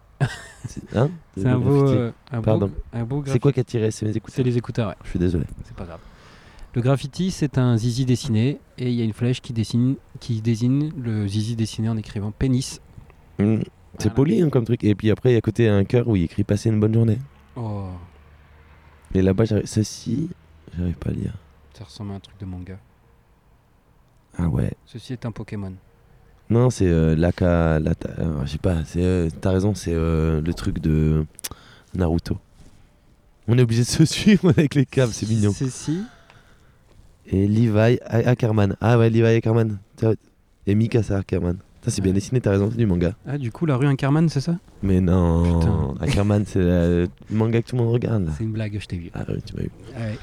c'est- Hein un beau, graffiti. euh, un Pardon. beau C'est quoi qui a tiré? C'est mes écouteurs. C'est les écouteurs, ouais. Je suis désolé. C'est pas grave. Le graffiti, c'est un zizi dessiné et il y a une flèche qui, dessine, qui désigne le zizi dessiné en écrivant pénis. Mm. C'est Voilà. poli hein, comme truc. Et puis après, à côté, il y a un cœur où il écrit passer une bonne journée. Oh, Et là-bas, j'arrive... ceci, j'arrive pas à lire. ça ressemble à un truc de manga. Ah ouais. Ceci est un Pokémon. Non, c'est euh, Laka. Lata- euh, je sais pas, c'est, euh, t'as raison, c'est euh, le truc de Naruto. On est obligé de se suivre avec les câbles, c'est mignon. Ceci, Et Levi Ackerman. Ah ouais, Levi Ackerman. Et Mikasa Ackerman. Ça, c'est bien dessiné, t'as raison, c'est du manga. ah, du coup, la rue Inkerman, c'est ça? Mais non, Putain. Ackerman, c'est le manga que tout le monde regarde là. C'est une blague, je t'ai vu. Ah oui, tu m'as eu. Ah ouais.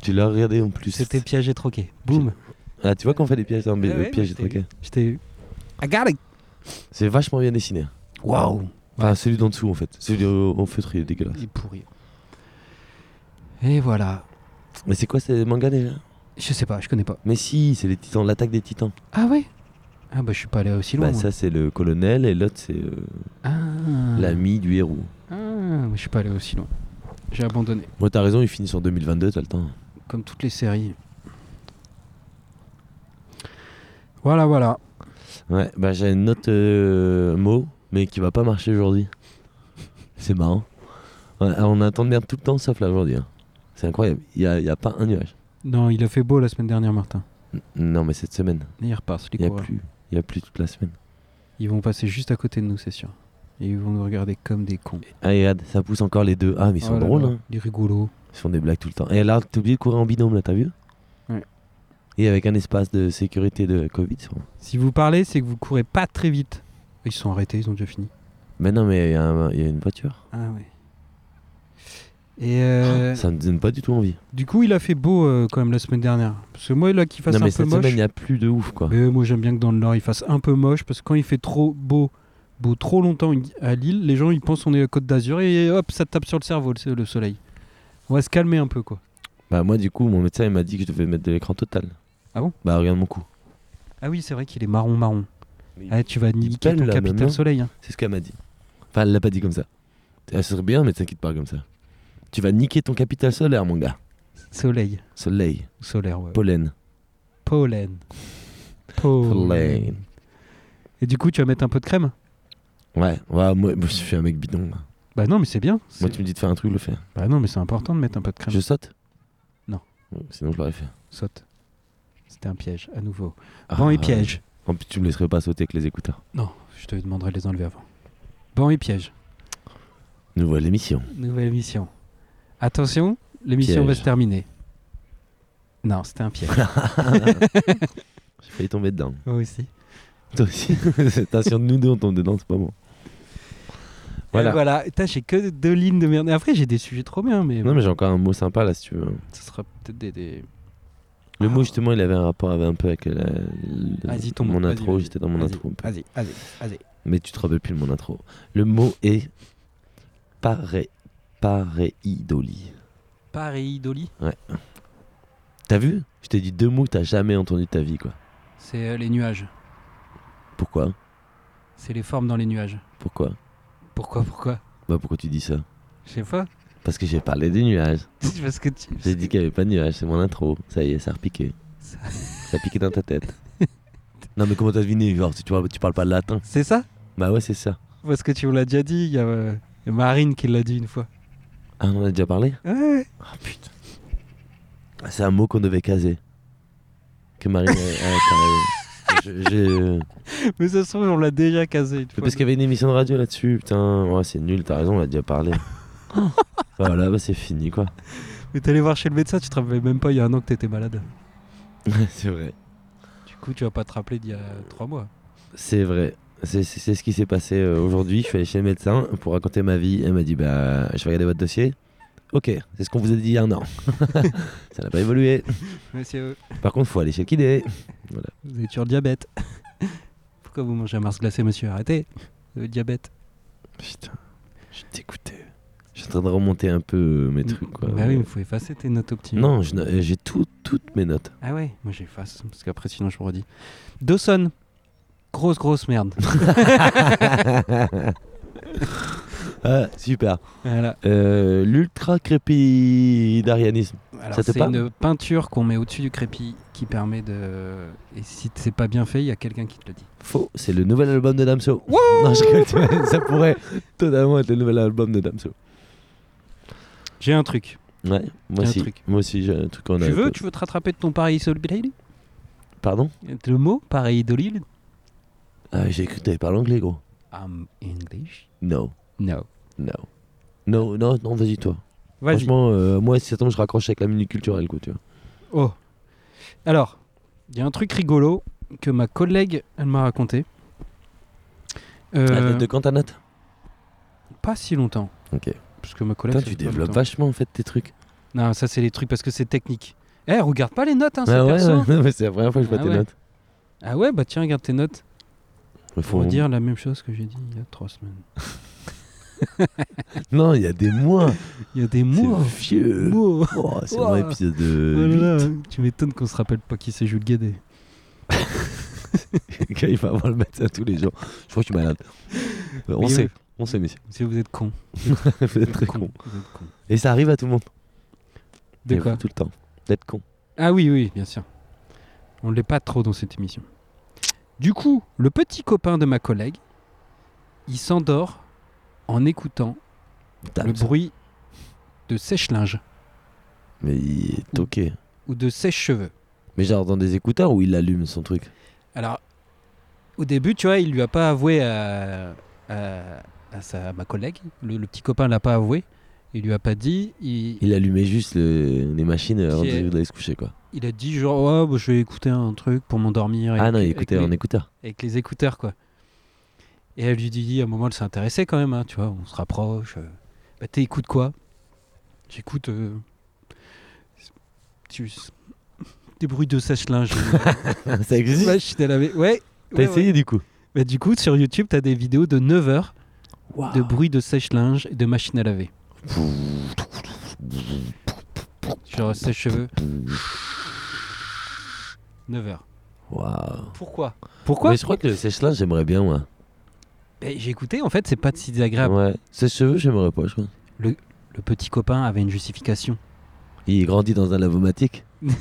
Tu l'as regardé en plus. C'était piège et troqué. Boum. Ah, tu vois qu'on fait des pièges, dans Ouais, ouais, et trucs. vu. Je t'ai vu. I got it. C'est vachement bien dessiné. Waouh. Enfin, celui d'en dessous en fait. Celui au, au feutre, il est dégueulasse. Il est pourri. Et voilà. Mais c'est quoi ces mangas déjà? Je sais pas, je connais pas. Mais si, c'est les titans, l'attaque des titans. Ah ouais? Ah bah je suis pas allé aussi loin. Bah, moi. ça, c'est le colonel et l'autre, c'est euh, Ah. l'ami du héros. Ah, je suis pas allé aussi loin. J'ai abandonné. Moi, t'as raison, il finit sur 2022, t'as le temps. Comme toutes les séries. Voilà, voilà. Ouais, bah j'ai une autre euh, mot, mais qui va pas marcher aujourd'hui. C'est marrant. Ouais, on attend de merde tout le temps, sauf là aujourd'hui. hein. C'est incroyable. Il y a, il y a pas un nuage. Non, il a fait beau la semaine dernière, Martin. N- Non, mais cette semaine, il repasse, les il y a coureurs. plus. Il y a plus toute la semaine. Ils vont passer juste à côté de nous, c'est sûr. Et ils vont nous regarder comme des cons. Ah, et regarde, ça pousse encore les deux. Ah, mais ils sont Oh là drôles, là, hein. Les rigolos. Ils font des blagues tout le temps. Et là, t'as oublié de courir en binôme, là, t'as vu? Ouais. Et avec un espace de sécurité de Covid. Si vous parlez, c'est que vous courez pas très vite. Ils sont arrêtés, ils ont déjà fini. Mais non, mais il y, a un- il y a une voiture. Ah ouais. Et euh, Ça me donne pas du tout envie. du coup, il a fait beau euh, quand même la semaine dernière. Parce que moi, là, qu'il fasse non, un mais peu cette moche. semaine, il n'y a plus de ouf, quoi. Mais moi, j'aime bien que dans le Nord, il fasse un peu moche. Parce que quand il fait trop beau, beau trop longtemps à Lille, les gens ils pensent qu'on est à Côte d'Azur et hop, ça tape sur le cerveau, le, le soleil. On va se calmer un peu, quoi. Bah, moi, du coup, mon médecin, il m'a dit que je devais mettre de l'écran total. Ah bon? Bah, regarde mon cou. Ah oui, c'est vrai qu'il est marron-marron. Ah, tu vas niquer ton capital soleil. hein. C'est ce qu'elle m'a dit. Enfin, elle l'a pas dit comme ça. Elle serait bien, mais t'inquiète pas comme ça. Tu vas niquer ton capital solaire, mon gars. Soleil. Soleil, Solaire, ouais. pollen. Pollen. Pollen. Et du coup, tu vas mettre un peu de crème Ouais, ouais moi, moi, je suis un mec bidon. moi. Bah non, mais c'est bien. Moi, tu me dis de faire un truc, je le fais. Bah non, mais c'est important de mettre un peu de crème. Je saute Non. Sinon, je l'aurais fait. Saute. C'était un piège, à nouveau. Ah, Banc et piège. En plus, tu me laisserais pas sauter avec les écouteurs. Non, je te demanderai de les enlever avant. Banc et piège. Nouvelle émission. Nouvelle émission. Attention, l'émission va se terminer. Non, c'était un piège. J'ai failli tomber dedans. Moi aussi. Toi aussi Attention, nous deux on tombe dedans, c'est pas bon. Voilà. J'ai que deux lignes de merde. Après, j'ai des sujets trop bien, mais, Non mais j'ai encore un mot sympa là si tu veux. ce sera peut-être des. des- Le Ah. mot justement il avait un rapport avec un peu avec la- ton mot, mon intro, j'étais dans mon intro. un peu. Vas-y, vas-y, vas-y. Mais tu te rappelles plus de mon intro. Le mot est paré... pareidolie. Pareidolie, T'as vu? Je t'ai dit deux mots que t'as jamais entendu de ta vie quoi. c'est euh, les nuages. Pourquoi? C'est les formes dans les nuages. Pourquoi? Pourquoi, pourquoi? Bah pourquoi tu dis ça? Je sais pas. Parce que j'ai parlé des nuages. Parce que tu... J'ai dit qu'il n'y avait pas de nuages, c'est mon intro. Ça y est, ça a repiqué. Ça- Ça a piqué dans ta tête. non mais comment t'as deviné Genre tu parles, tu parles pas le latin? C'est ça? Bah ouais c'est ça. Parce que tu me l'as déjà dit. Il y a euh, il y a Marine qui l'a dit une fois. Ah on en a déjà parlé? Ouais. Ah putain. Ah, C'est un mot qu'on devait caser. Que Marine a, a- je- je- Mais ça se trouve, on l'a déjà casé une Mais fois. Parce qu'il y avait une émission de radio là-dessus, putain. Ouais, c'est nul, t'as raison, on a déjà parlé. voilà, bah c'est fini quoi. Mais t'es allé voir chez le médecin, tu te rappelais même pas il y a un an que t'étais malade. c'est vrai. Du coup, tu vas pas te rappeler d'il y a trois mois. C'est vrai. C'est ce qui s'est passé euh, aujourd'hui. Je suis allé chez le médecin pour raconter ma vie. Elle m'a dit Bah, je vais regarder votre dossier. Ok, c'est ce qu'on vous a dit il y a un an. Ça n'a pas évolué. Monsieur, Par contre, faut aller chez le kiné. vous êtes sur le diabète. Pourquoi vous mangez un Mars glacé, monsieur? Arrêtez. Le diabète. Putain, je suis dégoûté. Je suis en train de remonter un peu euh, mes trucs. Quoi. Bah oui, il faut effacer tes notes optimes. Non, j'ai tout- toutes mes notes. Ah ouais, moi j'efface, parce qu'après sinon je me redis. Dawson. Grosse, grosse merde. Ah, super. voilà. Euh, L'ultra crépidarianisme. Alors, c'est une peinture qu'on met au-dessus du crépi qui permet de. Et si c'est pas bien fait, il y a quelqu'un qui te le dit. Faux, c'est le nouvel album de Damso. non, je ça pourrait totalement être le nouvel album de Damso. J'ai un truc. Ouais, moi aussi. Moi aussi, j'ai un truc en tu veux, tu veux te rattraper de ton pareil solide? Pardon? Le mot pareil dolil Ah, j'ai cru que t'avais parlé anglais, gros. I'm English? No, No. no. Non, non, non, vas-y, toi. Franchement, euh, moi, si ça tombe, je raccroche avec la minute culturelle, quoi, tu vois. Oh. Alors, il y a un truc rigolo que ma collègue, elle m'a raconté. Euh, Ah, de quand ta note Pas si longtemps. Ok. Parce que ma collègue. Ça tu développes vachement, en fait, tes trucs. Non, ça c'est les trucs parce que c'est technique. Eh, regarde pas les notes, hein, c'est Ah ouais, ouais, c'est la première fois que je vois Ah tes ouais. notes. Ah ouais, bah tiens, regarde tes notes. Il Faut dire la même chose que j'ai dit il y a trois semaines. Non, il y a des mois. Il y a des mois. C'est vieux. Oh, c'est un épisode de. Oh là là, 8. tu m'étonnes qu'on se rappelle pas qui c'est Jules. Quand il va voir le médecin tous les jours. Je crois que je suis malade. Euh, On sait, oui. on sait, messieurs. Si vous êtes con. Vous êtes très con. Vous êtes con. Et ça arrive à tout le monde. De Et quoi Tout le temps. D'être con. Ah oui, oui, bien sûr. On ne l'est pas trop dans cette émission. Du coup, le petit copain de ma collègue, il s'endort en écoutant le bruit de sèche-linge Mais il est toqué. ou de sèche-cheveux. Mais genre dans des écouteurs ou il allume son truc? Alors, au début, tu vois, il lui a pas avoué à, à, à sa, à ma collègue. Le, le petit copain l'a pas avoué. Il lui a pas dit. Il, Il allumait juste le- les machines avant d'aller se coucher quoi. il a dit genre, ouais, bah, je vais écouter un truc pour m'endormir. Ah non, il écoutait les- en écouteur. avec les écouteurs quoi. Et elle lui dit à un moment elle s'est intéressée quand même, hein, tu vois, on se rapproche. euh. Bah t'écoutes quoi? J'écoute euh, tu- des bruits de sèche-linge. ça existe? Machine à laver. Ouais. T'as ouais, essayé ouais. du coup? Bah, du coup sur YouTube t'as des vidéos de 9 heures de bruits de sèche-linge et de machine à laver. Genre sèche-cheveux. 9 heures. Waouh. Pourquoi? Pourquoi? Mais je crois que le sèche-linge, j'aimerais bien moi. Bah, J'ai écouté, en fait c'est pas si désagréable. Ouais. Sèche-cheveux, j'aimerais pas, je crois. Le petit copain avait une justification. Il grandit dans un lavomatique.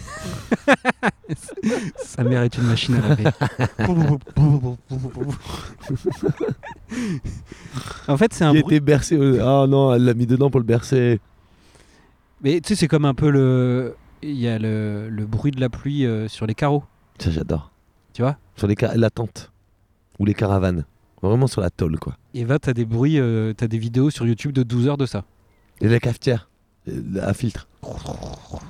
Sa mère est une machine à laver. en fait, c'est un il bruit. était bercé. Ah non, elle l'a mis dedans pour le bercer. Mais tu sais, c'est comme un peu le. Il y a le, le bruit de la pluie euh, sur les carreaux. Ça, j'adore. Tu vois? Sur les la tente. Ou les caravanes. Vraiment sur la tôle, quoi. Et va, t'as des bruits, euh, t'as des vidéos sur YouTube de 12 heures de ça. Et la cafetière. Euh, à filtre.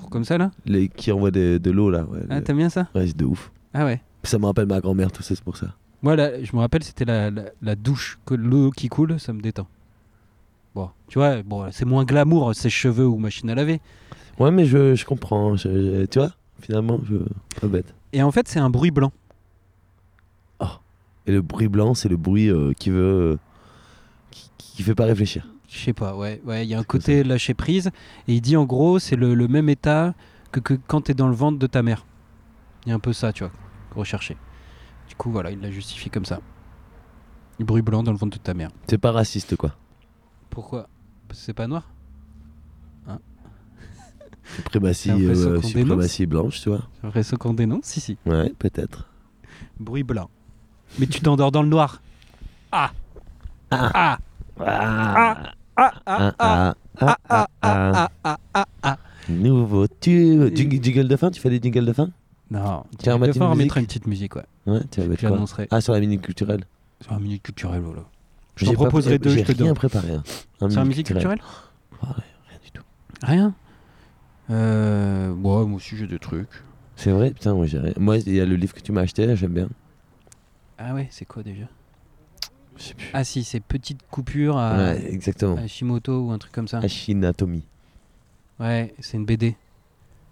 Comme ça là Les, qui envoient des- de l'eau là. Ouais, Ah, t'aimes bien ça ouais, c'est de ouf. Ah ouais. Ça me rappelle ma grand-mère, tout ça, c'est pour ça. Moi, là, je me rappelle, c'était la, la, la douche, que l'eau qui coule, ça me détend. Bon, tu vois, bon, c'est moins glamour, ses cheveux ou machine à laver. Ouais, mais je, je comprends. je- je- tu vois, finalement, je. Pas bête. Et en fait, c'est un bruit blanc. Et le bruit blanc, c'est le bruit euh, qui veut. euh, qui, qui fait pas réfléchir. Je sais pas, ouais, ouais, il y a un côté lâcher prise. Et il dit en gros, c'est le, le même état que, que quand t'es dans le ventre de ta mère. Il y a un peu ça, tu vois, recherché. Du coup, voilà, il l'a justifié comme ça. Le bruit blanc dans le ventre de ta mère. C'est pas raciste, quoi. Pourquoi? Parce que c'est pas noir? Suprématie, l'impression euh, suprématie blanche, tu vois. J'ai l'impression qu'on dénonce Si, si. Ouais, peut-être. Bruit blanc. Mais tu t'endors dans le noir. Ah Ah. Ah Ah, Ah ah ah, ah ah, ah, ah, ah. ah ah ah ah Nouveau tube. Jing- Jingle de fin, tu fais des jingles de fin? Non, Tiens, on va des mettre fois, une on musique mettra une petite musique, ouais. Ouais, tu vas mettre quoi? Ah, sur la minute culturelle. C'est un minute culturel, voilà. Je t'en proposerai deux, je te rien donne. préparé. hein. C'est un musique culturelle rien du tout. Rien? Euh. Ouais, moi aussi j'ai des trucs. C'est vrai? Putain, moi j'ai rien. Moi, il y a le livre que tu m'as acheté, là, j'aime bien. Ah ouais, c'est quoi déjà? Plus. Ah si, c'est Petite Coupure à, Ouais, exactement. à Shimoto ou un truc comme ça. Achinatomie. Ouais, c'est une BD.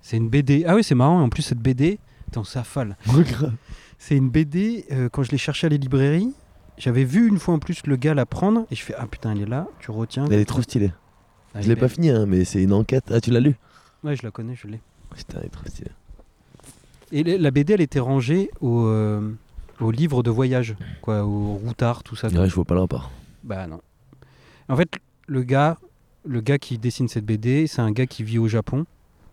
C'est une BD. Ah oui, c'est marrant. En plus, cette BD, attends, ça s'affale. C'est une BD, euh, quand je l'ai cherché à les librairies, j'avais vu une fois en plus le gars la prendre et je fais Ah putain, elle est là, tu retiens. Elle est trop stylée. Ah, Je l'ai pas fini, hein, mais c'est une enquête. Ah, tu l'as lu? Ouais, je la connais, je l'ai. Putain, elle est trop stylée. Et la BD, elle était rangée au, euh, au livre de voyage, quoi, au routard, tout ça. Ouais, je vois pas le rapport. Bah non. En fait, le gars, le gars qui dessine cette BD, c'est un gars qui vit au Japon.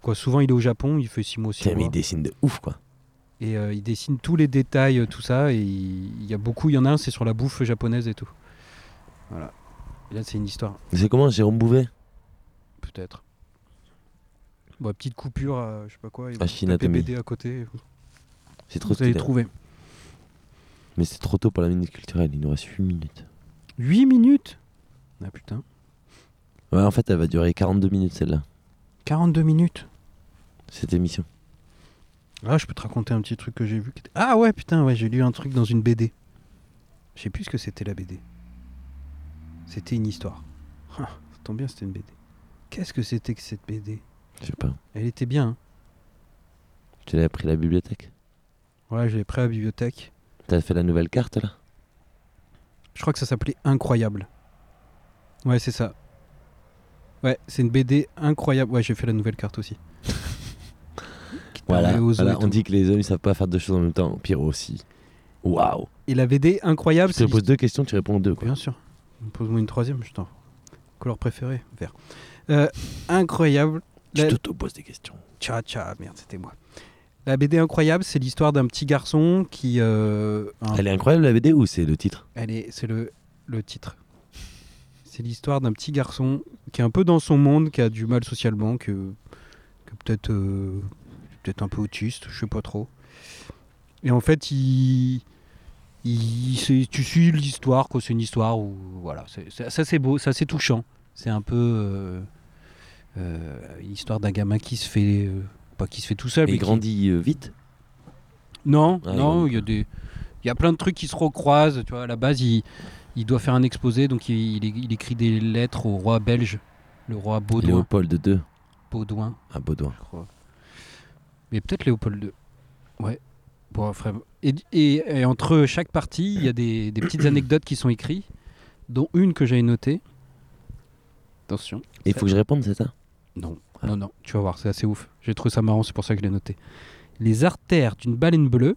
Quoi, souvent, il est au Japon, il fait six mois, six Tiens, mais mois. il dessine de ouf, quoi. Et euh, il dessine tous les détails, tout ça. Et il y a beaucoup, il y en a un, c'est sur la bouffe japonaise et tout. Voilà. Et là, c'est une histoire, C'est comment, Jérôme Bouvet? Peut-être. Bon, petite coupure, à, je sais pas quoi. et atomique. BD à côté. C'est trop vous allez trouver. Mais c'est trop tôt pour la minute culturelle, il nous reste 8 minutes. 8 minutes? Ah putain. Ouais, en fait, elle va durer 42 minutes, celle-là, 42 minutes? cette émission. Ah, je peux te raconter un petit truc que j'ai vu. qui était- Ah ouais, putain, ouais, j'ai lu un truc dans une BD. Je sais plus ce que c'était la BD. C'était une histoire. Ah, ça tombe bien, c'était une BD. Qu'est-ce que c'était que cette BD Je sais pas. Elle était bien. hein. Tu l'avais pris à la bibliothèque? Ouais, je l'ai pris à la bibliothèque. T'as fait la nouvelle carte, là? Je crois que ça s'appelait Incroyable. Ouais, c'est ça. Ouais, c'est une BD incroyable. Ouais, j'ai fait la nouvelle carte aussi. Voilà, on dit que les hommes ils savent pas faire deux choses en même temps. Pierrot aussi. Waouh Et la BD incroyable, Je te pose deux questions, tu réponds deux. Quoi. Bien sûr. Pose-moi une troisième, je t'en. Couleur préférée Vert. Euh, incroyable. Tu La- t'auto-poses des questions. Tcha tcha, merde, c'était moi. La BD incroyable, c'est l'histoire d'un petit garçon qui. euh, un- Elle est incroyable la BD ou c'est le titre? Elle est, c'est le, le titre. C'est l'histoire d'un petit garçon qui est un peu dans son monde, qui a du mal socialement, que, que peut-être euh, peut-être un peu autiste, je sais pas trop. Et en fait, il, il c'est- tu suis l'histoire, quoi. C'est une histoire où voilà, c'est, ça c'est beau, ça c'est touchant. C'est un peu euh, euh, une histoire d'un gamin qui se fait euh, pas qui se fait tout seul, Et mais il grandit euh, vite non, Ah, non, il y a des, il y a plein de trucs qui se recroisent. Tu vois, à la base, il, il doit faire un exposé, donc il, il écrit des lettres au roi belge, le roi Baudouin. Léopold II Baudouin, à Baudouin. je crois. Mais peut-être Léopold II. Ouais. Bon, frère. Et, et- et entre chaque partie, il y a des, des petites anecdotes qui sont écrites, dont une que j'avais notée. Attention. Et il faut que je réponde, c'est ça? Non, Ah. Non, non, tu vas voir, c'est assez ouf. J'ai trouvé ça marrant, c'est pour ça que je l'ai noté. Les artères d'une baleine bleue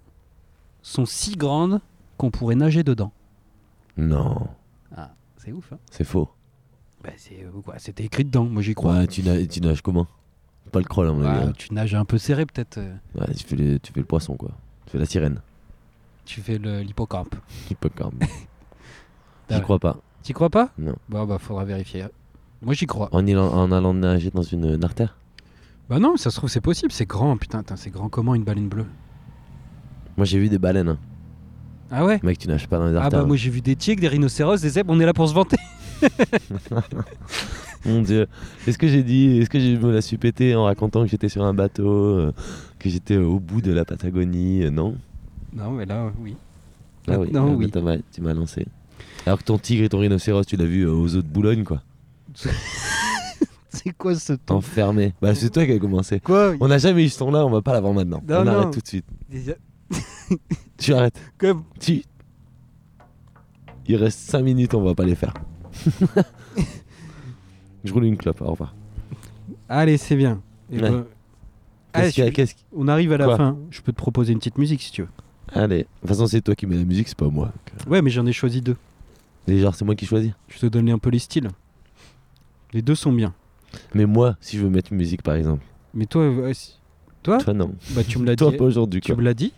sont si grandes qu'on pourrait nager dedans. Non, C'est ouf, hein c'est faux. bah, c'est, euh, quoi, C'était écrit dedans, moi j'y crois. Ouais, tu, nages, tu nages comment? Pas le crawl, à mon Ouais, avis. hein. tu nages un peu serré peut-être. euh, Ouais, tu fais, les- tu fais le poisson, quoi. Tu fais la sirène. Tu fais l'hippocampe. Hippocampe. Ah J'y ouais. crois pas? T'y crois pas? Non. Bah, bah, faudra vérifier. Moi j'y crois. En, allant- en allant nager dans une, une artère? Bah non, ça se trouve c'est possible, c'est grand, putain, putain, c'est grand comment une baleine bleue? Moi j'ai vu des baleines. hein. Ah ouais? Mec, tu nages pas dans les Ah artères. bah moi j'ai vu des tigres, des rhinocéros, des zèbres, on est là pour se vanter. Mon dieu. Est-ce que j'ai dit, est-ce que je me la suis pété en racontant que j'étais sur un bateau, euh, que j'étais au bout de la Patagonie euh, Non? Non, mais là, oui. Ah oui, Non, ah, oui. bah, t'as tu m'as lancé. Alors que ton tigre et ton rhinocéros, tu l'as vu euh, aux eaux de Boulogne, quoi. C'est quoi ce ton Enfermé. Bah, c'est toi qui as commencé. Quoi On n'a jamais eu ce ton-là, on va pas l'avoir maintenant. Non, on non. arrête tout de suite. Tu arrêtes. Comme- Tu. Il reste 5 minutes, on va pas les faire. je roule une clope, au revoir. Allez, c'est bien. Et Ouais. ben, allez, je- on arrive à la Quoi fin. Je peux te proposer une petite musique si tu veux. Allez. De toute façon, c'est toi qui mets la musique, c'est pas moi. Ouais, mais j'en ai choisi deux. Et genre, c'est moi qui choisis. Je te donne un peu les styles. Les deux sont bien. Mais moi, si je veux mettre une musique, par exemple. Mais toi, euh, si- toi, Toi, non. bah, tu me l'as Toi, dit. pas aujourd'hui, Tu me l'as dit.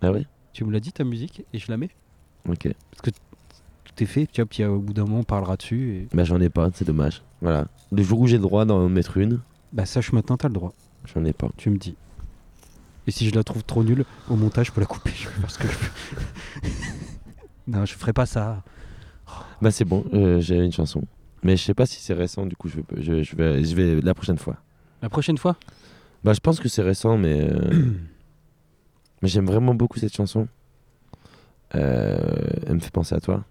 Ah ouais? Tu me l'as dit ta musique et je la mets. Ok. Tout est fait. Tu vois, puis euh, au bout d'un moment, on parlera dessus. Et... Bah, j'en ai pas, c'est dommage. Voilà. Le jour où j'ai le droit d'en mettre une, Bah sache maintenant, t'as le droit. j'en ai pas. Tu me dis. Et si je la trouve trop nulle, au montage, je peux la couper. Je faire ce que je veux. non, je ferai pas ça. Bah, c'est bon, euh, j'ai une chanson. Mais je sais pas si c'est récent, du coup, je, vais- je, je vais, je vais la prochaine fois. La prochaine fois? Bah, je pense que c'est récent, mais. euh, mais j'aime vraiment beaucoup cette chanson. Euh, elle me fait penser à toi.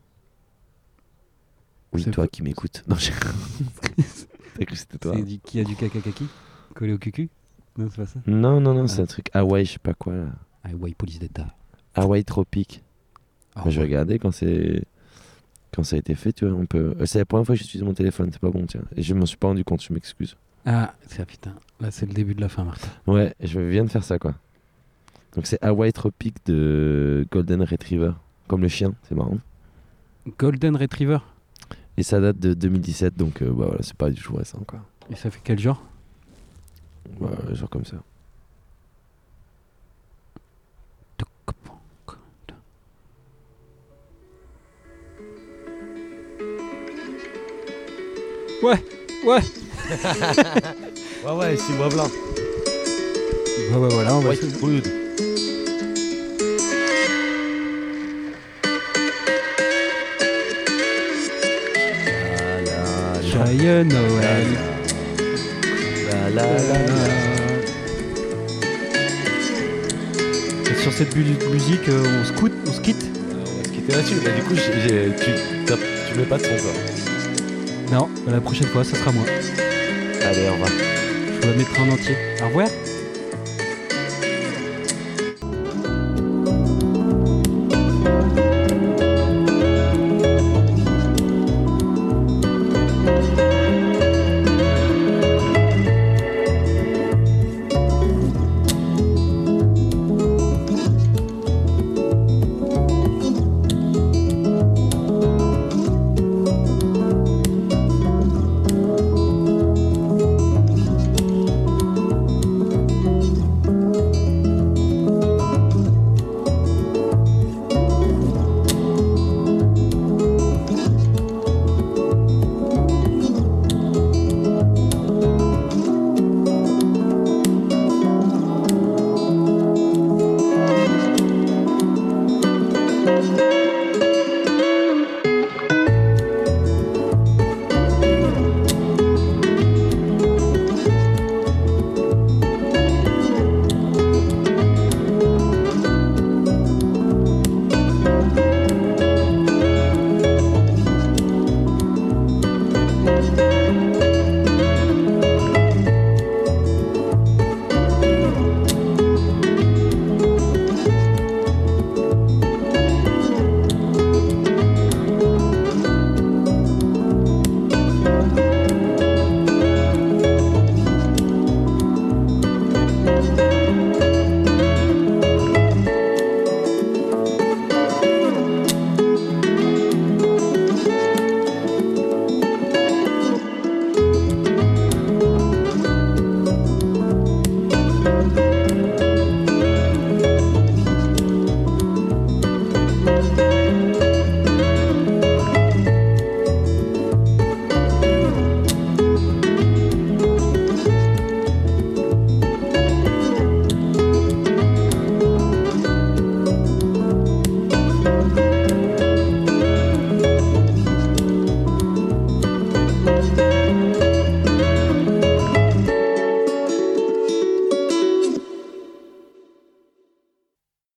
Oui, toi qui m'écoutes. Non, j'ai. T'as cru c'était toi du- qui a du caca kaki? Collé au cucu? Non, c'est pas ça. Non, non, non, c'est Ah. un truc Hawaï, je sais pas quoi. Là. Ouais, police d'État. Hawaï tropique. Moi, je regardais quand c'est. Quand ça a été fait, tu vois, on peut. euh, C'est la première fois que j'utilise mon téléphone, c'est pas bon, tiens. Et je m'en suis pas rendu compte, je m'excuse. Ah, c'est ah, putain. Là, c'est le début de la fin, Martin. Ouais, je viens de faire ça, quoi. Donc c'est Hawaii Tropique de Golden Retriever. Comme le chien, c'est marrant. Golden Retriever? Et ça date de 2017, donc euh, bah, voilà, c'est pas du tout récent, quoi. Et ça fait quel genre? Bah, genre comme ça. Ouais, ouais. Ouais, ouais, mois blanc. Bah ouais, voilà, on va. White Rude. Joyeux Noël. la, la, la, la. Et sur cette musique, euh, on se quitte, on se quitte On va se quitter là-dessus. Bah, du coup, tu, tu mets pas de son. Non, la prochaine fois, ça sera moi. Allez, au revoir. Je vous la mettrai en entier. Au revoir.